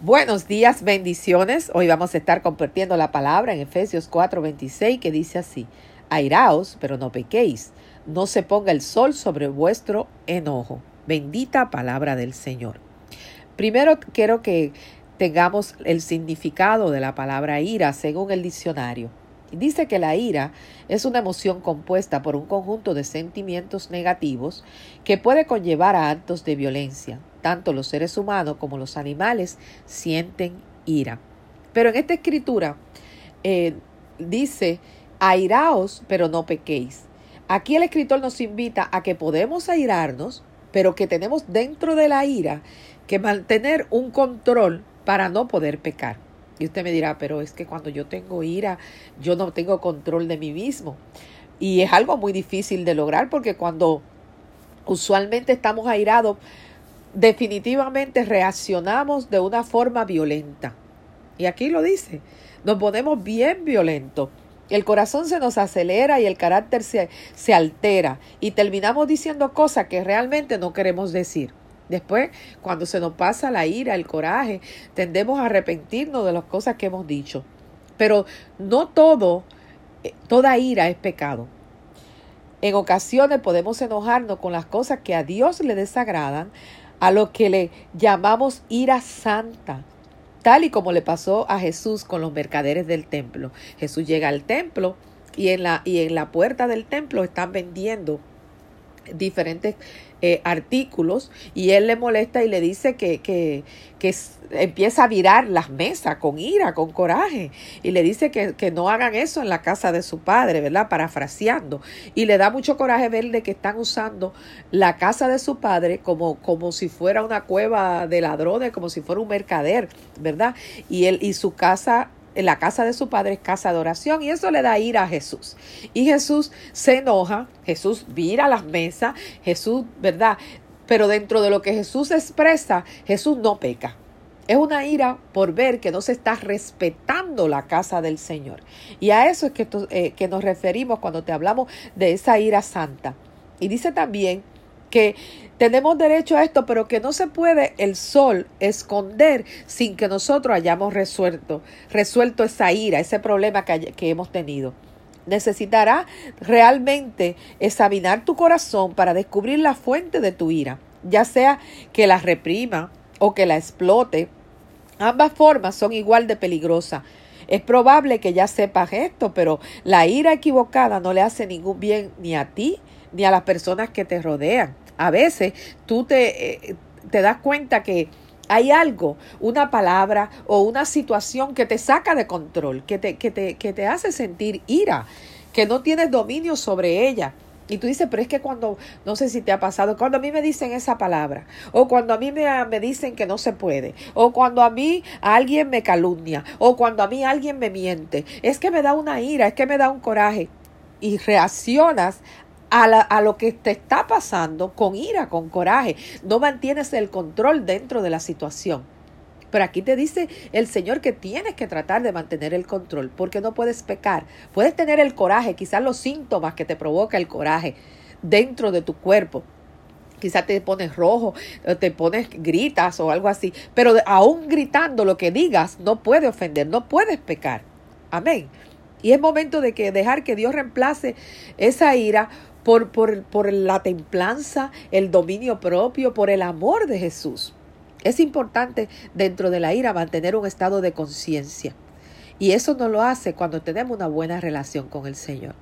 Buenos días, bendiciones. Hoy vamos a estar compartiendo la palabra en Efesios 4:26 que dice así, airaos, pero no pequéis, no se ponga el sol sobre vuestro enojo. Bendita palabra del Señor. Primero quiero que tengamos el significado de la palabra ira según el diccionario. Dice que la ira es una emoción compuesta por un conjunto de sentimientos negativos que puede conllevar a actos de violencia, tanto los seres humanos como los animales sienten ira. Pero en esta escritura eh, dice, airaos, pero no pequéis. Aquí el escritor nos invita a que podemos airarnos, pero que tenemos dentro de la ira que mantener un control para no poder pecar. Y usted me dirá, pero es que cuando yo tengo ira, yo no tengo control de mí mismo. Y es algo muy difícil de lograr porque cuando usualmente estamos airados, definitivamente reaccionamos de una forma violenta. Y aquí lo dice, nos ponemos bien violentos. El corazón se nos acelera y el carácter se, se altera y terminamos diciendo cosas que realmente no queremos decir. Después, cuando se nos pasa la ira, el coraje, tendemos a arrepentirnos de las cosas que hemos dicho. Pero no todo, eh, toda ira es pecado. En ocasiones podemos enojarnos con las cosas que a Dios le desagradan, a lo que le llamamos ira santa, tal y como le pasó a Jesús con los mercaderes del templo. Jesús llega al templo y en la, y en la puerta del templo están vendiendo diferentes eh, artículos y él le molesta y le dice que, que, que empieza a virar las mesas con ira, con coraje y le dice que, que, no hagan eso en la casa de su padre, ¿verdad? Parafraseando. Y le da mucho coraje verle que están usando la casa de su padre como, como si fuera una cueva de ladrones, como si fuera un mercader, ¿verdad? Y él y su casa la casa de su padre es casa de oración y eso le da ira a Jesús. Y Jesús se enoja, Jesús vira las mesas, Jesús, ¿verdad? Pero dentro de lo que Jesús expresa, Jesús no peca. Es una ira por ver que no se está respetando la casa del Señor. Y a eso es que, eh, que nos referimos cuando te hablamos de esa ira santa. Y dice también que tenemos derecho a esto, pero que no se puede el sol esconder sin que nosotros hayamos resuelto, resuelto esa ira, ese problema que, que hemos tenido. Necesitará realmente examinar tu corazón para descubrir la fuente de tu ira, ya sea que la reprima o que la explote. Ambas formas son igual de peligrosas. Es probable que ya sepas esto, pero la ira equivocada no le hace ningún bien ni a ti ni a las personas que te rodean. A veces tú te, eh, te das cuenta que hay algo, una palabra o una situación que te saca de control, que te, que te, que te hace sentir ira, que no tienes dominio sobre ella. Y tú dices, pero es que cuando, no sé si te ha pasado, cuando a mí me dicen esa palabra, o cuando a mí me, me, dicen que no se puede, o cuando a mí alguien me calumnia, o cuando a mí alguien me miente, es que me da una ira, es que me da un coraje. Y reaccionas a, lo que te está pasando con ira, con coraje. No mantienes el control dentro de la situación. Pero aquí te dice el Señor que tienes que tratar de mantener el control, porque no puedes pecar. Puedes tener el coraje, quizás los síntomas que te provoca el coraje dentro de tu cuerpo. Quizás te pones rojo, te pones gritas o algo así, pero aún gritando lo que digas no puede ofender, no puedes pecar. Amén. Y es momento de que dejar que Dios reemplace esa ira por, por, por la templanza, el dominio propio, por el amor de Jesús. Es importante dentro de la ira mantener un estado de conciencia. Y eso no lo hace cuando tenemos una buena relación con el Señor.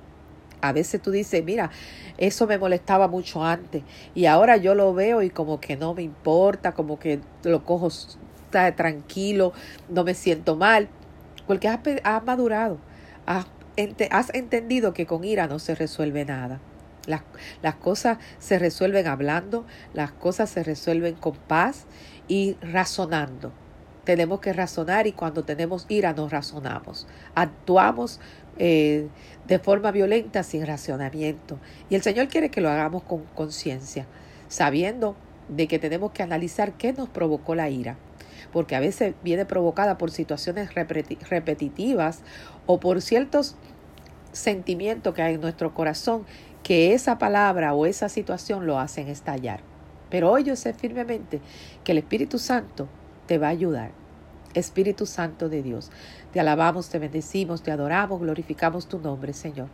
A veces tú dices, mira, eso me molestaba mucho antes y ahora yo lo veo y como que no me importa, como que lo cojo tranquilo, no me siento mal, porque has, has madurado, has, has entendido que con ira no se resuelve nada. Las, las, cosas se resuelven hablando, las cosas se resuelven con paz y razonando. Tenemos que razonar y cuando tenemos ira nos razonamos. Actuamos eh, de forma violenta sin racionamiento. Y el Señor quiere que lo hagamos con conciencia, sabiendo de que tenemos que analizar qué nos provocó la ira. Porque a veces viene provocada por situaciones repetitivas o por ciertos sentimientos que hay en nuestro corazón que esa palabra o esa situación lo hacen estallar. Pero hoy yo sé firmemente que el Espíritu Santo te va a ayudar. Espíritu Santo de Dios. Te alabamos, te bendecimos, te adoramos, glorificamos tu nombre, Señor.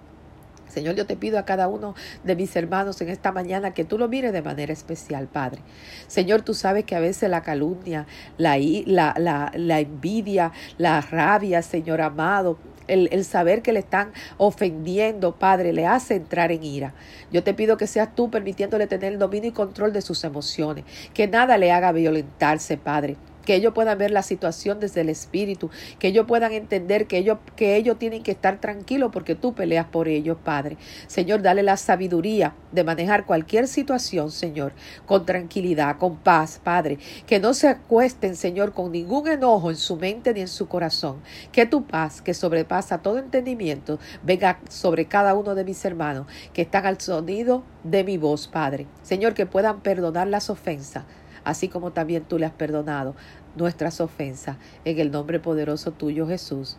Señor, yo te pido a cada uno de mis hermanos en esta mañana que tú lo mires de manera especial, Padre. Señor, tú sabes que a veces la calumnia, la, la, la, la envidia, la rabia, Señor amado, el, el, saber que le están ofendiendo, Padre, le hace entrar en ira. Yo te pido que seas tú permitiéndole tener el dominio y control de sus emociones, que nada le haga violentarse, Padre que ellos puedan ver la situación desde el espíritu, que ellos puedan entender que ellos, que ellos tienen que estar tranquilos porque tú peleas por ellos, Padre. Señor, dale la sabiduría de manejar cualquier situación, Señor, con tranquilidad, con paz, Padre. Que no se acuesten, Señor, con ningún enojo en su mente ni en su corazón. Que tu paz, que sobrepasa todo entendimiento, venga sobre cada uno de mis hermanos que están al sonido de mi voz, Padre. Señor, que puedan perdonar las ofensas así como también tú le has perdonado nuestras ofensas. En el nombre poderoso tuyo, Jesús.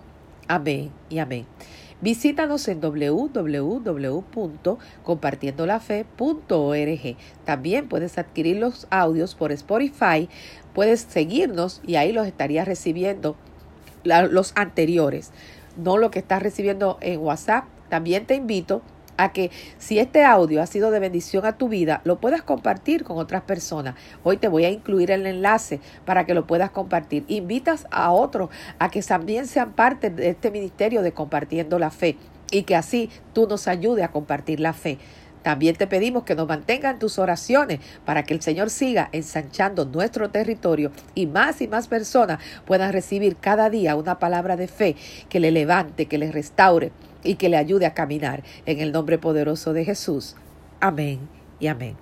Amén y amén. Visítanos en www.compartiendolafe.org. También puedes adquirir los audios por Spotify, puedes seguirnos y ahí los estarías recibiendo los anteriores, no lo que estás recibiendo en WhatsApp. También te invito a que si este audio ha sido de bendición a tu vida, lo puedas compartir con otras personas. Hoy te voy a incluir el enlace para que lo puedas compartir. Invitas a otros a que también sean parte de este ministerio de compartiendo la fe y que así tú nos ayudes a compartir la fe. También te pedimos que nos mantengan tus oraciones para que el Señor siga ensanchando nuestro territorio y más y más personas puedan recibir cada día una palabra de fe que le levante, que le restaure y que le ayude a caminar en el nombre poderoso de Jesús. Amén y amén.